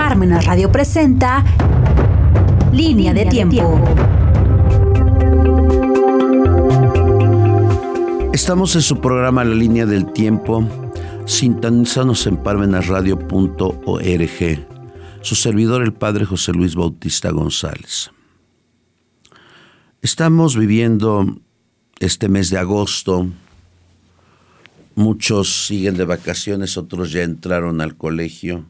Parmenas Radio presenta Línea de Tiempo. Estamos en su programa La Línea del Tiempo. Sintonízanos en parmenasradio.org. Su servidor, el Padre José Luis Bautista González. Estamos viviendo este mes de agosto. Muchos siguen de vacaciones, otros ya entraron al colegio.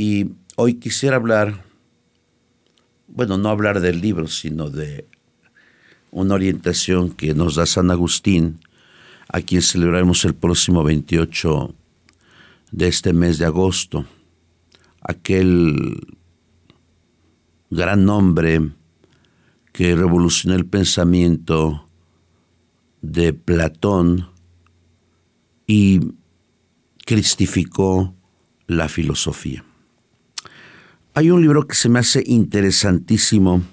Y hoy quisiera hablar, bueno, no hablar del libro, sino de una orientación que nos da San Agustín, a quien celebraremos el próximo 28 de este mes de agosto. Aquel gran hombre que revolucionó el pensamiento de Platón y cristificó la filosofía. Hay un libro que se me hace interesantísimo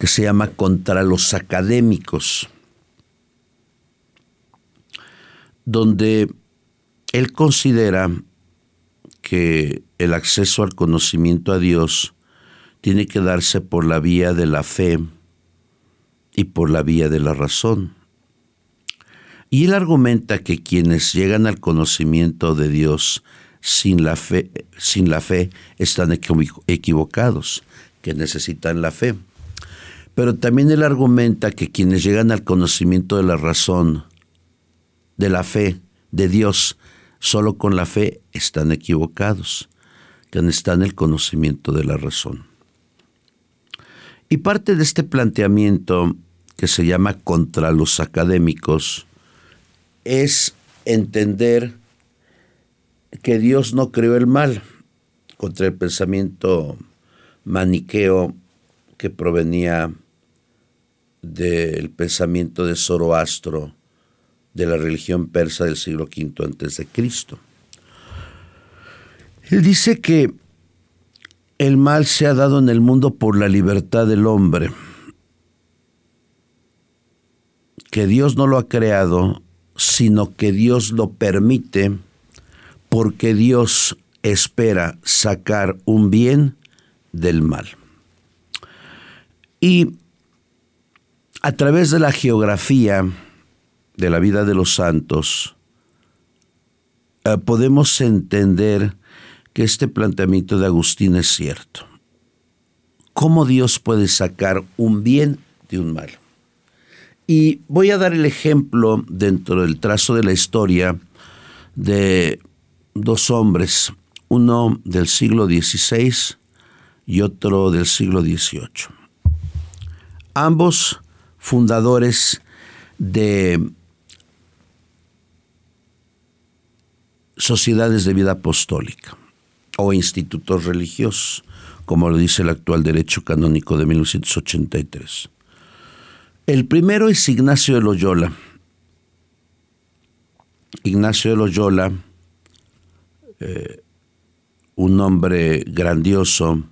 que se llama Contra los académicos, donde él considera que el acceso al conocimiento a Dios tiene que darse por la vía de la fe y por la vía de la razón. Y él argumenta que quienes llegan al conocimiento de Dios sin la fe, sin la fe están equivocados, que necesitan la fe. Pero también él argumenta que quienes llegan al conocimiento de la razón, de la fe, de Dios, solo con la fe están equivocados, que están en el conocimiento de la razón. Y parte de este planteamiento que se llama contra los académicos es entender que Dios no creó el mal contra el pensamiento maniqueo que provenía del pensamiento de Zoroastro de la religión persa del siglo V antes de Cristo. Él dice que el mal se ha dado en el mundo por la libertad del hombre, que Dios no lo ha creado, sino que Dios lo permite porque Dios espera sacar un bien del mal. Y a través de la geografía de la vida de los santos, eh, podemos entender que este planteamiento de Agustín es cierto. ¿Cómo Dios puede sacar un bien de un mal? Y voy a dar el ejemplo dentro del trazo de la historia de dos hombres, uno del siglo XVI y otro del siglo XVIII. Ambos fundadores de sociedades de vida apostólica o institutos religiosos, como lo dice el actual derecho canónico de 1983. El primero es Ignacio de Loyola. Ignacio de Loyola eh, un hombre grandioso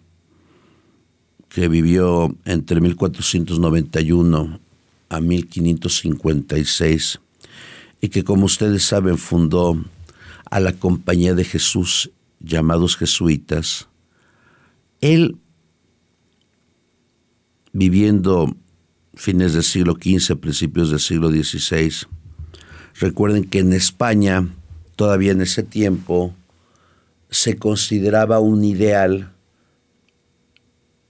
que vivió entre 1491 a 1556 y que como ustedes saben fundó a la Compañía de Jesús llamados jesuitas, él viviendo fines del siglo XV, principios del siglo XVI, recuerden que en España, todavía en ese tiempo, se consideraba un ideal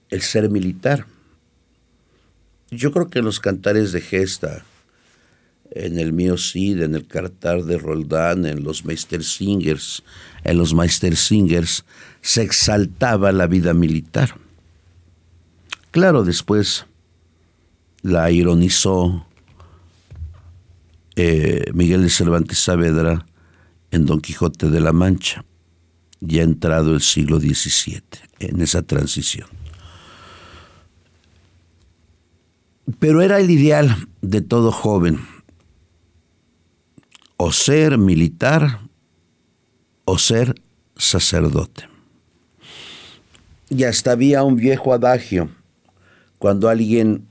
el ser militar. Yo creo que en los cantares de gesta, en el mío Cid, en el cartar de Roldán, en los Meistersingers, en los Meistersingers, se exaltaba la vida militar. Claro, después la ironizó eh, Miguel de Cervantes Saavedra en Don Quijote de la Mancha ya entrado el siglo XVII, en esa transición. Pero era el ideal de todo joven, o ser militar o ser sacerdote. Y hasta había un viejo adagio, cuando alguien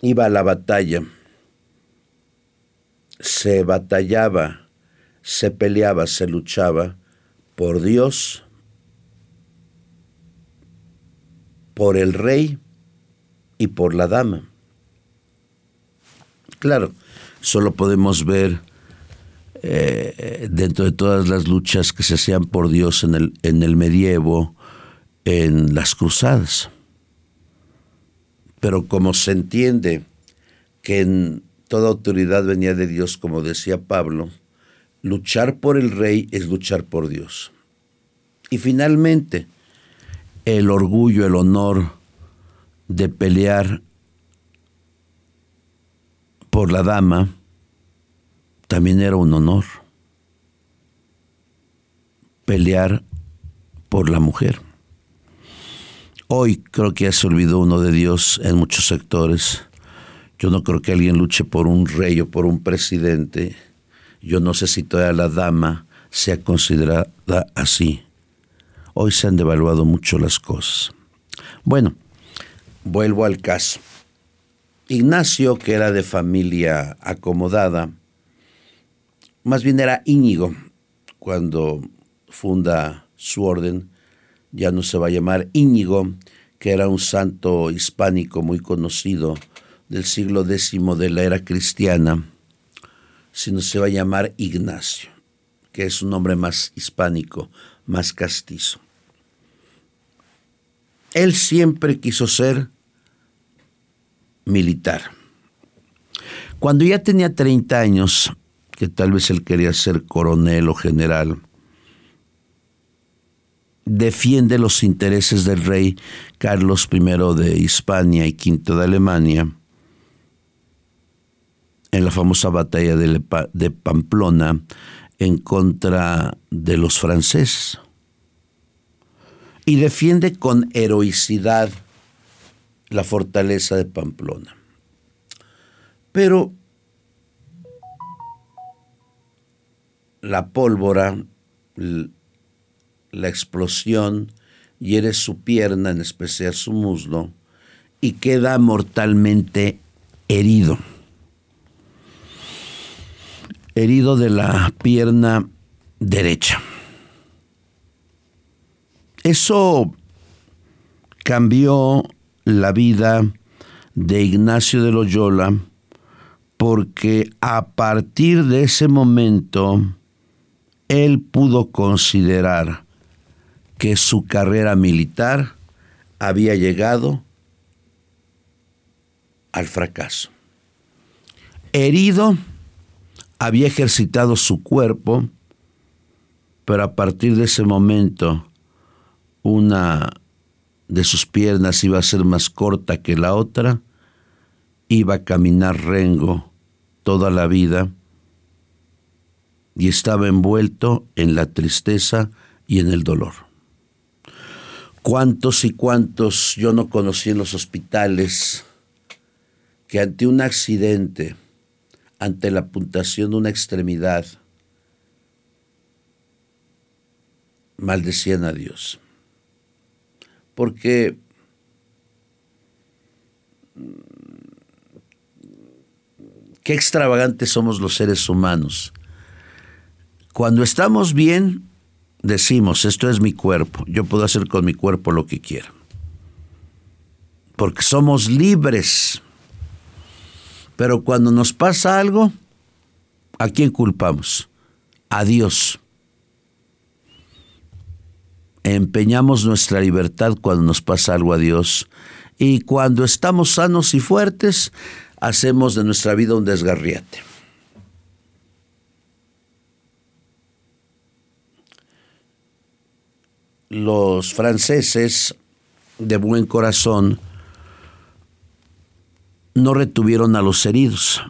iba a la batalla, se batallaba, se peleaba, se luchaba, por Dios, por el rey y por la dama. Claro, solo podemos ver eh, dentro de todas las luchas que se hacían por Dios en el, en el medievo, en las cruzadas. Pero como se entiende que en toda autoridad venía de Dios, como decía Pablo, luchar por el rey es luchar por Dios. Y finalmente, el orgullo, el honor de pelear por la dama también era un honor. Pelear por la mujer. Hoy creo que ya se olvidó uno de Dios en muchos sectores. Yo no creo que alguien luche por un rey o por un presidente. Yo no sé si toda la dama sea considerada así. Hoy se han devaluado mucho las cosas. Bueno, vuelvo al caso. Ignacio, que era de familia acomodada, más bien era Íñigo, cuando funda su orden, ya no se va a llamar Íñigo, que era un santo hispánico muy conocido del siglo X de la era cristiana, sino se va a llamar Ignacio, que es un nombre más hispánico, más castizo. Él siempre quiso ser militar. Cuando ya tenía 30 años, que tal vez él quería ser coronel o general, defiende los intereses del rey Carlos I de Hispania y V de Alemania en la famosa batalla de Pamplona en contra de los franceses. Y defiende con heroicidad la fortaleza de Pamplona. Pero la pólvora, la explosión, hiere su pierna, en especial su muslo, y queda mortalmente herido. Herido de la pierna derecha. Eso cambió la vida de Ignacio de Loyola porque a partir de ese momento él pudo considerar que su carrera militar había llegado al fracaso. Herido, había ejercitado su cuerpo, pero a partir de ese momento una de sus piernas iba a ser más corta que la otra, iba a caminar rengo toda la vida y estaba envuelto en la tristeza y en el dolor. ¿Cuántos y cuántos yo no conocí en los hospitales que ante un accidente, ante la puntación de una extremidad, maldecían a Dios? porque qué extravagantes somos los seres humanos. Cuando estamos bien, decimos, esto es mi cuerpo, yo puedo hacer con mi cuerpo lo que quiera. Porque somos libres. Pero cuando nos pasa algo, ¿a quién culpamos? A Dios empeñamos nuestra libertad cuando nos pasa algo a Dios y cuando estamos sanos y fuertes, hacemos de nuestra vida un desgarriate. Los franceses de buen corazón no retuvieron a los heridos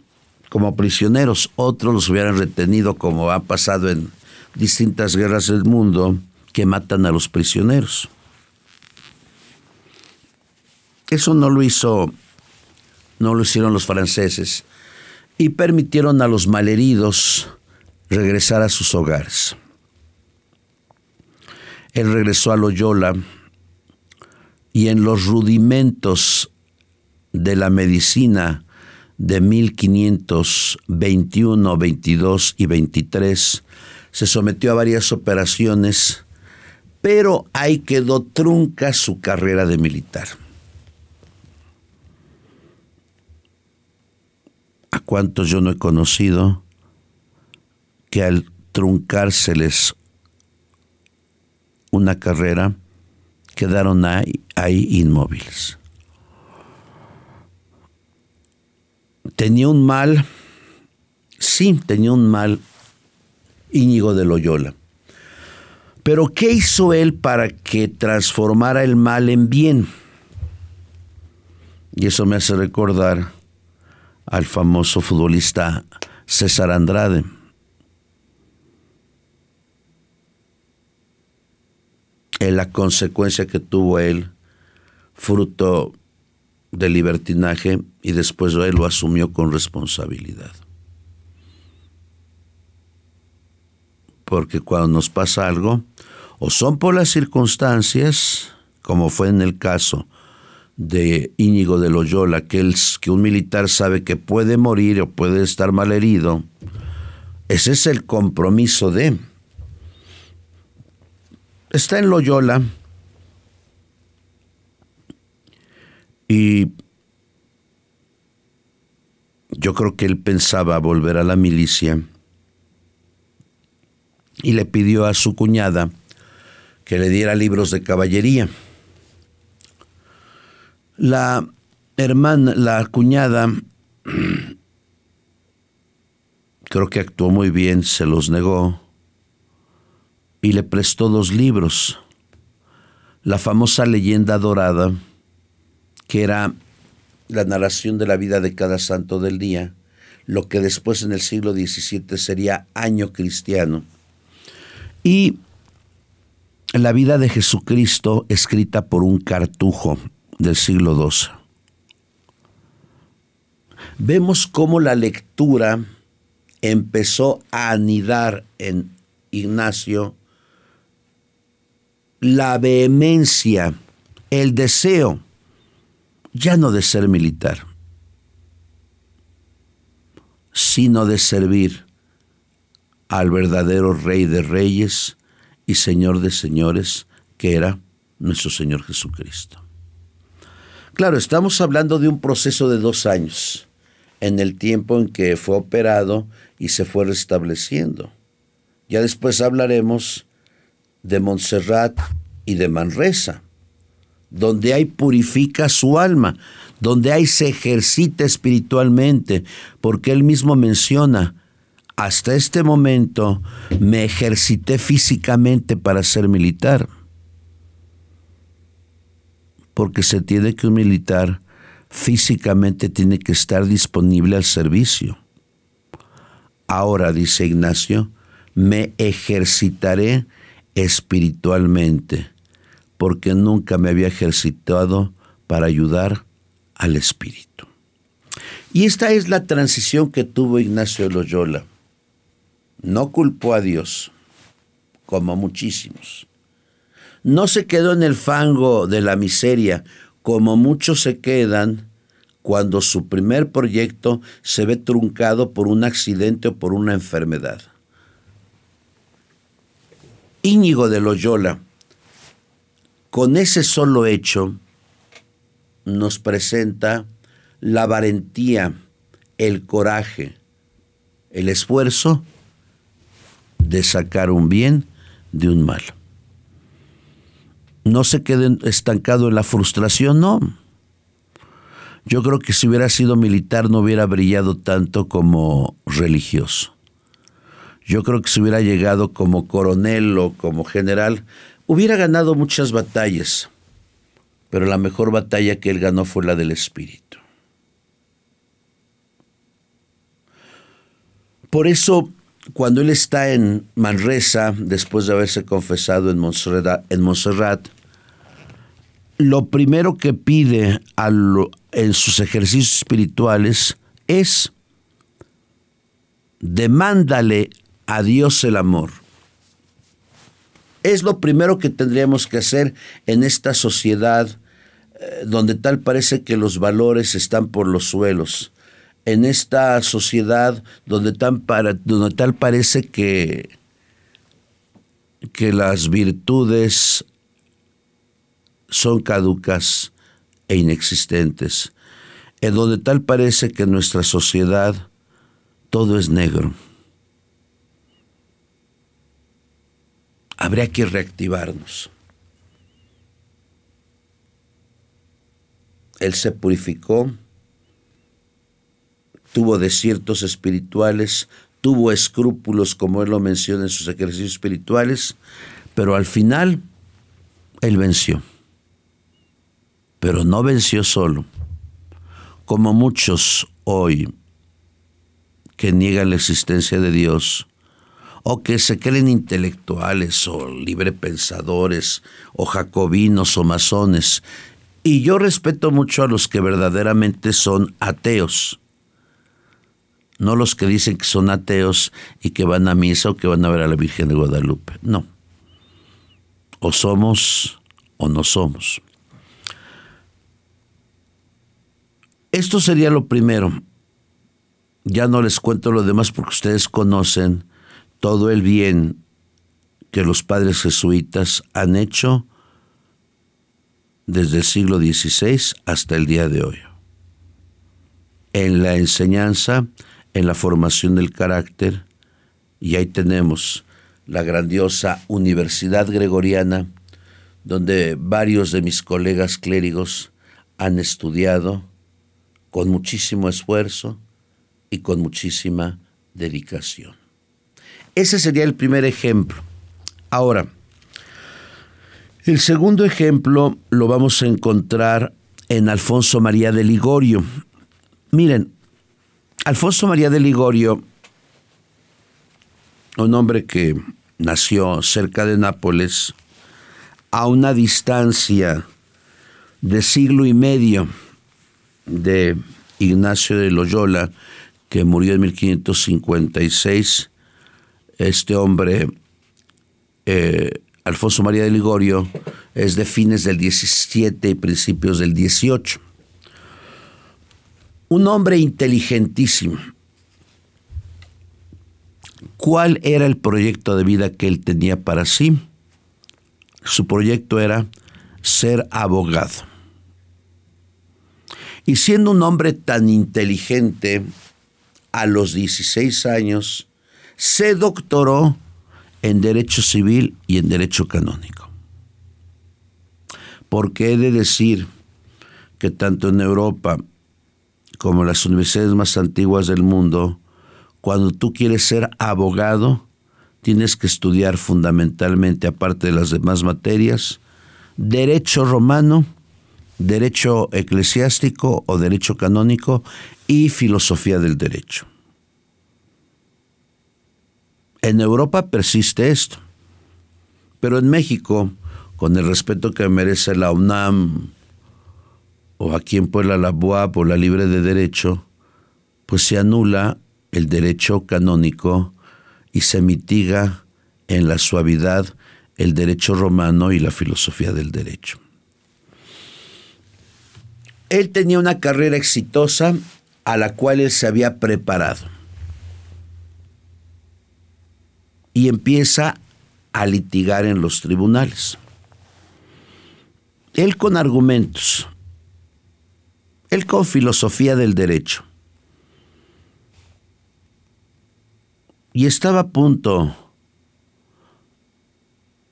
como prisioneros, otros los hubieran retenido como ha pasado en distintas guerras del mundo que matan a los prisioneros. Eso no lo hizo, no lo hicieron los franceses y permitieron a los malheridos regresar a sus hogares. Él regresó a Loyola y en los rudimentos de la medicina de 1521, 22 y 23 se sometió a varias operaciones pero ahí quedó trunca su carrera de militar. ¿A cuántos yo no he conocido que al truncárseles una carrera quedaron ahí, ahí inmóviles? Tenía un mal, sí, tenía un mal Íñigo de Loyola. Pero ¿qué hizo él para que transformara el mal en bien? Y eso me hace recordar al famoso futbolista César Andrade. En la consecuencia que tuvo él, fruto del libertinaje, y después él lo asumió con responsabilidad. Porque cuando nos pasa algo, o son por las circunstancias, como fue en el caso de Íñigo de Loyola, que, que un militar sabe que puede morir o puede estar mal herido, ese es el compromiso de. Está en Loyola y yo creo que él pensaba volver a la milicia y le pidió a su cuñada que le diera libros de caballería. La hermana, la cuñada, creo que actuó muy bien, se los negó y le prestó dos libros. La famosa leyenda dorada, que era la narración de la vida de cada santo del día, lo que después en el siglo XVII sería año cristiano, y la vida de Jesucristo escrita por un cartujo del siglo XII. Vemos cómo la lectura empezó a anidar en Ignacio la vehemencia, el deseo, ya no de ser militar, sino de servir al verdadero Rey de Reyes y Señor de Señores, que era nuestro Señor Jesucristo. Claro, estamos hablando de un proceso de dos años, en el tiempo en que fue operado y se fue restableciendo. Ya después hablaremos de Montserrat y de Manresa, donde hay purifica su alma, donde hay se ejercita espiritualmente, porque él mismo menciona, hasta este momento me ejercité físicamente para ser militar porque se tiene que un militar físicamente tiene que estar disponible al servicio. Ahora, dice Ignacio, me ejercitaré espiritualmente, porque nunca me había ejercitado para ayudar al espíritu. Y esta es la transición que tuvo Ignacio Loyola. No culpó a Dios, como muchísimos no se quedó en el fango de la miseria, como muchos se quedan cuando su primer proyecto se ve truncado por un accidente o por una enfermedad. Íñigo de Loyola, con ese solo hecho, nos presenta la valentía, el coraje, el esfuerzo de sacar un bien de un mal no se quede estancado en la frustración, no. Yo creo que si hubiera sido militar no hubiera brillado tanto como religioso. Yo creo que si hubiera llegado como coronel o como general, hubiera ganado muchas batallas, pero la mejor batalla que él ganó fue la del espíritu. Por eso, cuando él está en Manresa, después de haberse confesado en en Montserrat lo primero que pide en sus ejercicios espirituales es demándale a Dios el amor. Es lo primero que tendríamos que hacer en esta sociedad eh, donde tal parece que los valores están por los suelos. En esta sociedad donde, tan donde tal parece que que las virtudes son caducas e inexistentes, en donde tal parece que en nuestra sociedad todo es negro. Habría que reactivarnos. Él se purificó, tuvo desiertos espirituales, tuvo escrúpulos, como él lo menciona en sus ejercicios espirituales, pero al final él venció. Pero no venció solo, como muchos hoy que niegan la existencia de Dios, o que se creen intelectuales o librepensadores o jacobinos o masones. Y yo respeto mucho a los que verdaderamente son ateos no los que dicen que son ateos y que van a misa o que van a ver a la Virgen de Guadalupe. No. O somos o no somos. Esto sería lo primero. Ya no les cuento lo demás porque ustedes conocen todo el bien que los padres jesuitas han hecho desde el siglo XVI hasta el día de hoy. En la enseñanza en la formación del carácter y ahí tenemos la grandiosa Universidad Gregoriana, donde varios de mis colegas clérigos han estudiado con muchísimo esfuerzo y con muchísima dedicación. Ese sería el primer ejemplo. Ahora, el segundo ejemplo lo vamos a encontrar en Alfonso María de Ligorio. Miren, Alfonso María de Ligorio, un hombre que nació cerca de Nápoles, a una distancia de siglo y medio de Ignacio de Loyola, que murió en 1556. Este hombre, eh, Alfonso María de Ligorio, es de fines del 17 y principios del 18 un hombre inteligentísimo. ¿Cuál era el proyecto de vida que él tenía para sí? Su proyecto era ser abogado. Y siendo un hombre tan inteligente, a los 16 años, se doctoró en Derecho Civil y en Derecho Canónico. Porque he de decir que tanto en Europa como las universidades más antiguas del mundo, cuando tú quieres ser abogado, tienes que estudiar fundamentalmente, aparte de las demás materias, derecho romano, derecho eclesiástico o derecho canónico y filosofía del derecho. En Europa persiste esto, pero en México, con el respeto que merece la UNAM, o aquí en Puebla la BUA por la libre de derecho, pues se anula el derecho canónico y se mitiga en la suavidad el derecho romano y la filosofía del derecho. Él tenía una carrera exitosa a la cual él se había preparado. Y empieza a litigar en los tribunales. Él con argumentos, él con filosofía del derecho. Y estaba a punto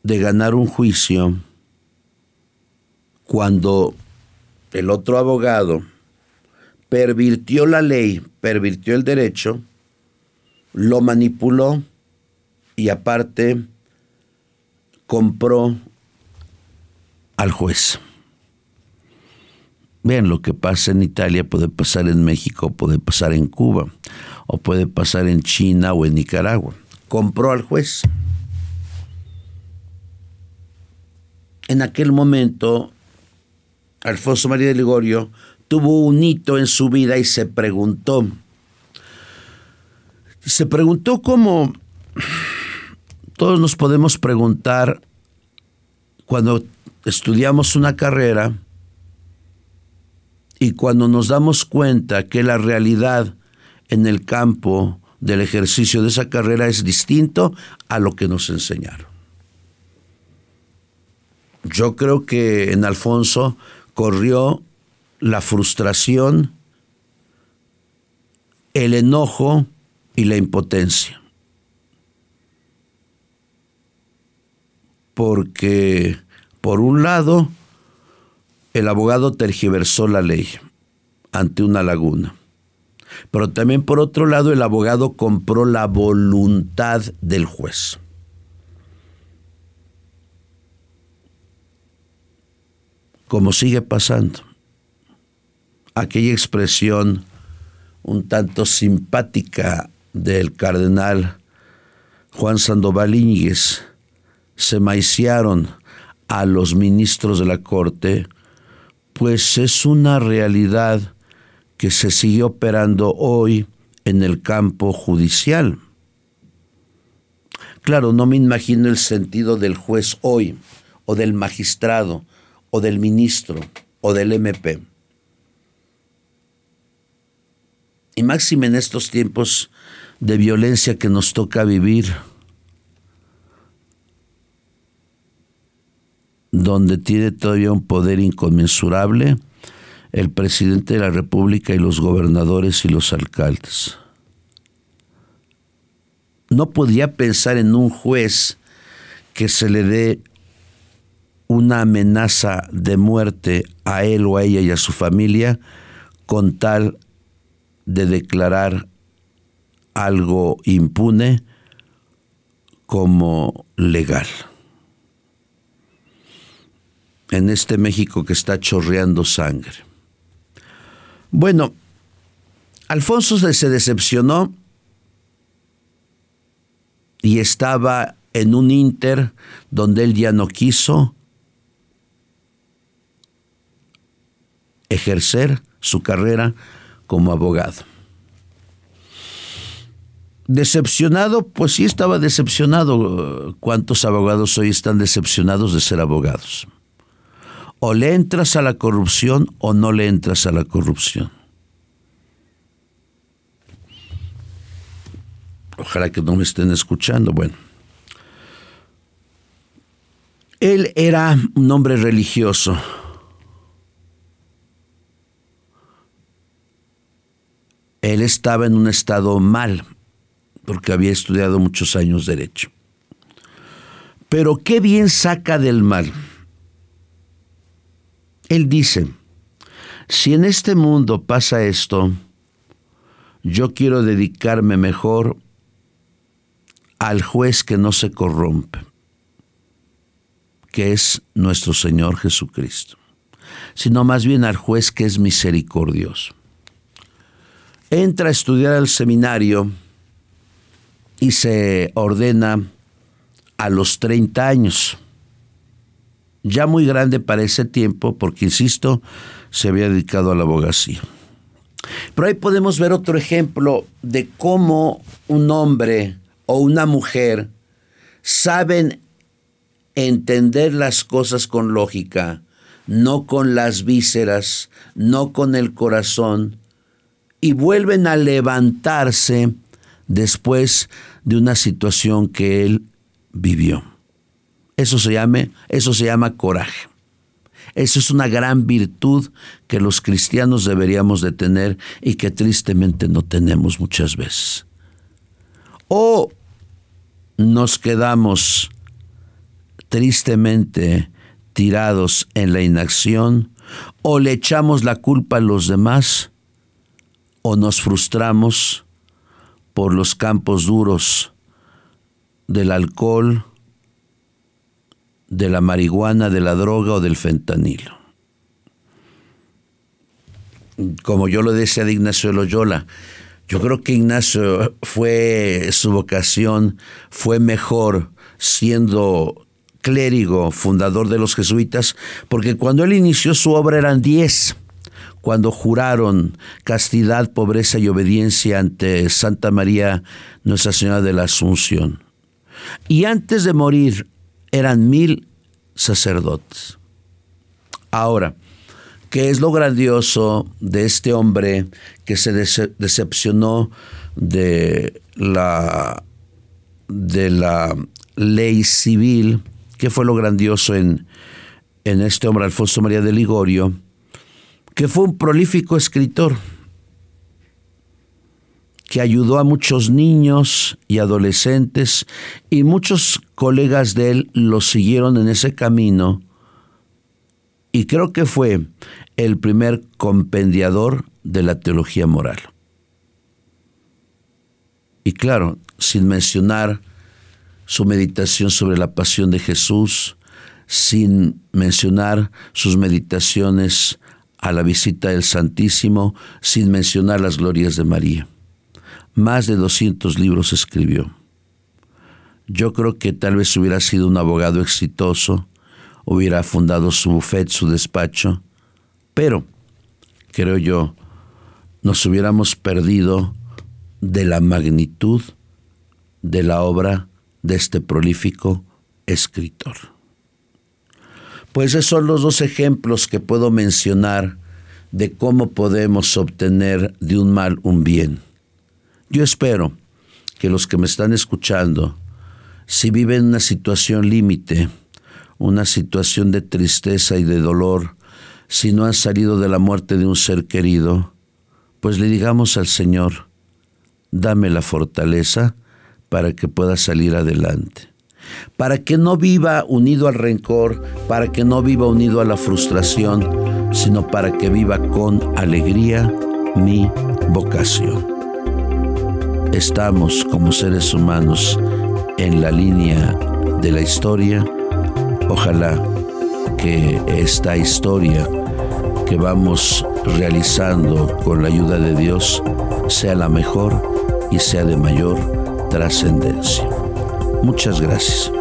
de ganar un juicio cuando el otro abogado pervirtió la ley, pervirtió el derecho, lo manipuló y aparte compró al juez. Vean, lo que pasa en Italia puede pasar en México, puede pasar en Cuba, o puede pasar en China o en Nicaragua. Compró al juez. En aquel momento, Alfonso María de Ligorio tuvo un hito en su vida y se preguntó, se preguntó cómo todos nos podemos preguntar cuando estudiamos una carrera, y cuando nos damos cuenta que la realidad en el campo del ejercicio de esa carrera es distinto a lo que nos enseñaron. Yo creo que en Alfonso corrió la frustración, el enojo y la impotencia. Porque, por un lado, el abogado tergiversó la ley ante una laguna. Pero también por otro lado el abogado compró la voluntad del juez. Como sigue pasando. Aquella expresión un tanto simpática del cardenal Juan Sandoval Íñiguez, se maiciaron a los ministros de la Corte pues es una realidad que se sigue operando hoy en el campo judicial. Claro, no me imagino el sentido del juez hoy, o del magistrado, o del ministro, o del MP. Y máxime en estos tiempos de violencia que nos toca vivir, donde tiene todavía un poder inconmensurable el presidente de la República y los gobernadores y los alcaldes. No podía pensar en un juez que se le dé una amenaza de muerte a él o a ella y a su familia con tal de declarar algo impune como legal en este México que está chorreando sangre. Bueno, Alfonso se decepcionó y estaba en un inter donde él ya no quiso ejercer su carrera como abogado. Decepcionado, pues sí estaba decepcionado. ¿Cuántos abogados hoy están decepcionados de ser abogados? O le entras a la corrupción o no le entras a la corrupción. Ojalá que no me estén escuchando. Bueno. Él era un hombre religioso. Él estaba en un estado mal, porque había estudiado muchos años derecho. Pero qué bien saca del mal. Él dice, si en este mundo pasa esto, yo quiero dedicarme mejor al juez que no se corrompe, que es nuestro Señor Jesucristo, sino más bien al juez que es misericordioso. Entra a estudiar al seminario y se ordena a los 30 años ya muy grande para ese tiempo, porque, insisto, se había dedicado a la abogacía. Pero ahí podemos ver otro ejemplo de cómo un hombre o una mujer saben entender las cosas con lógica, no con las vísceras, no con el corazón, y vuelven a levantarse después de una situación que él vivió. Eso se, llame, eso se llama coraje. Eso es una gran virtud que los cristianos deberíamos de tener y que tristemente no tenemos muchas veces. O nos quedamos tristemente tirados en la inacción, o le echamos la culpa a los demás, o nos frustramos por los campos duros del alcohol, de la marihuana, de la droga o del fentanilo. Como yo lo decía de Ignacio Loyola, yo creo que Ignacio fue, su vocación fue mejor siendo clérigo, fundador de los jesuitas, porque cuando él inició su obra eran diez, cuando juraron castidad, pobreza y obediencia ante Santa María, Nuestra Señora de la Asunción. Y antes de morir, eran mil sacerdotes. Ahora, ¿qué es lo grandioso de este hombre que se decepcionó de la, de la ley civil? ¿Qué fue lo grandioso en, en este hombre Alfonso María de Ligorio, que fue un prolífico escritor, que ayudó a muchos niños y adolescentes y muchos colegas de él lo siguieron en ese camino y creo que fue el primer compendiador de la teología moral. Y claro, sin mencionar su meditación sobre la pasión de Jesús, sin mencionar sus meditaciones a la visita del Santísimo, sin mencionar las glorias de María. Más de 200 libros escribió. Yo creo que tal vez hubiera sido un abogado exitoso, hubiera fundado su bufet, su despacho, pero, creo yo, nos hubiéramos perdido de la magnitud de la obra de este prolífico escritor. Pues esos son los dos ejemplos que puedo mencionar de cómo podemos obtener de un mal un bien. Yo espero que los que me están escuchando, si viven una situación límite, una situación de tristeza y de dolor, si no han salido de la muerte de un ser querido, pues le digamos al Señor, dame la fortaleza para que pueda salir adelante, para que no viva unido al rencor, para que no viva unido a la frustración, sino para que viva con alegría mi vocación estamos como seres humanos en la línea de la historia, ojalá que esta historia que vamos realizando con la ayuda de Dios sea la mejor y sea de mayor trascendencia. Muchas gracias.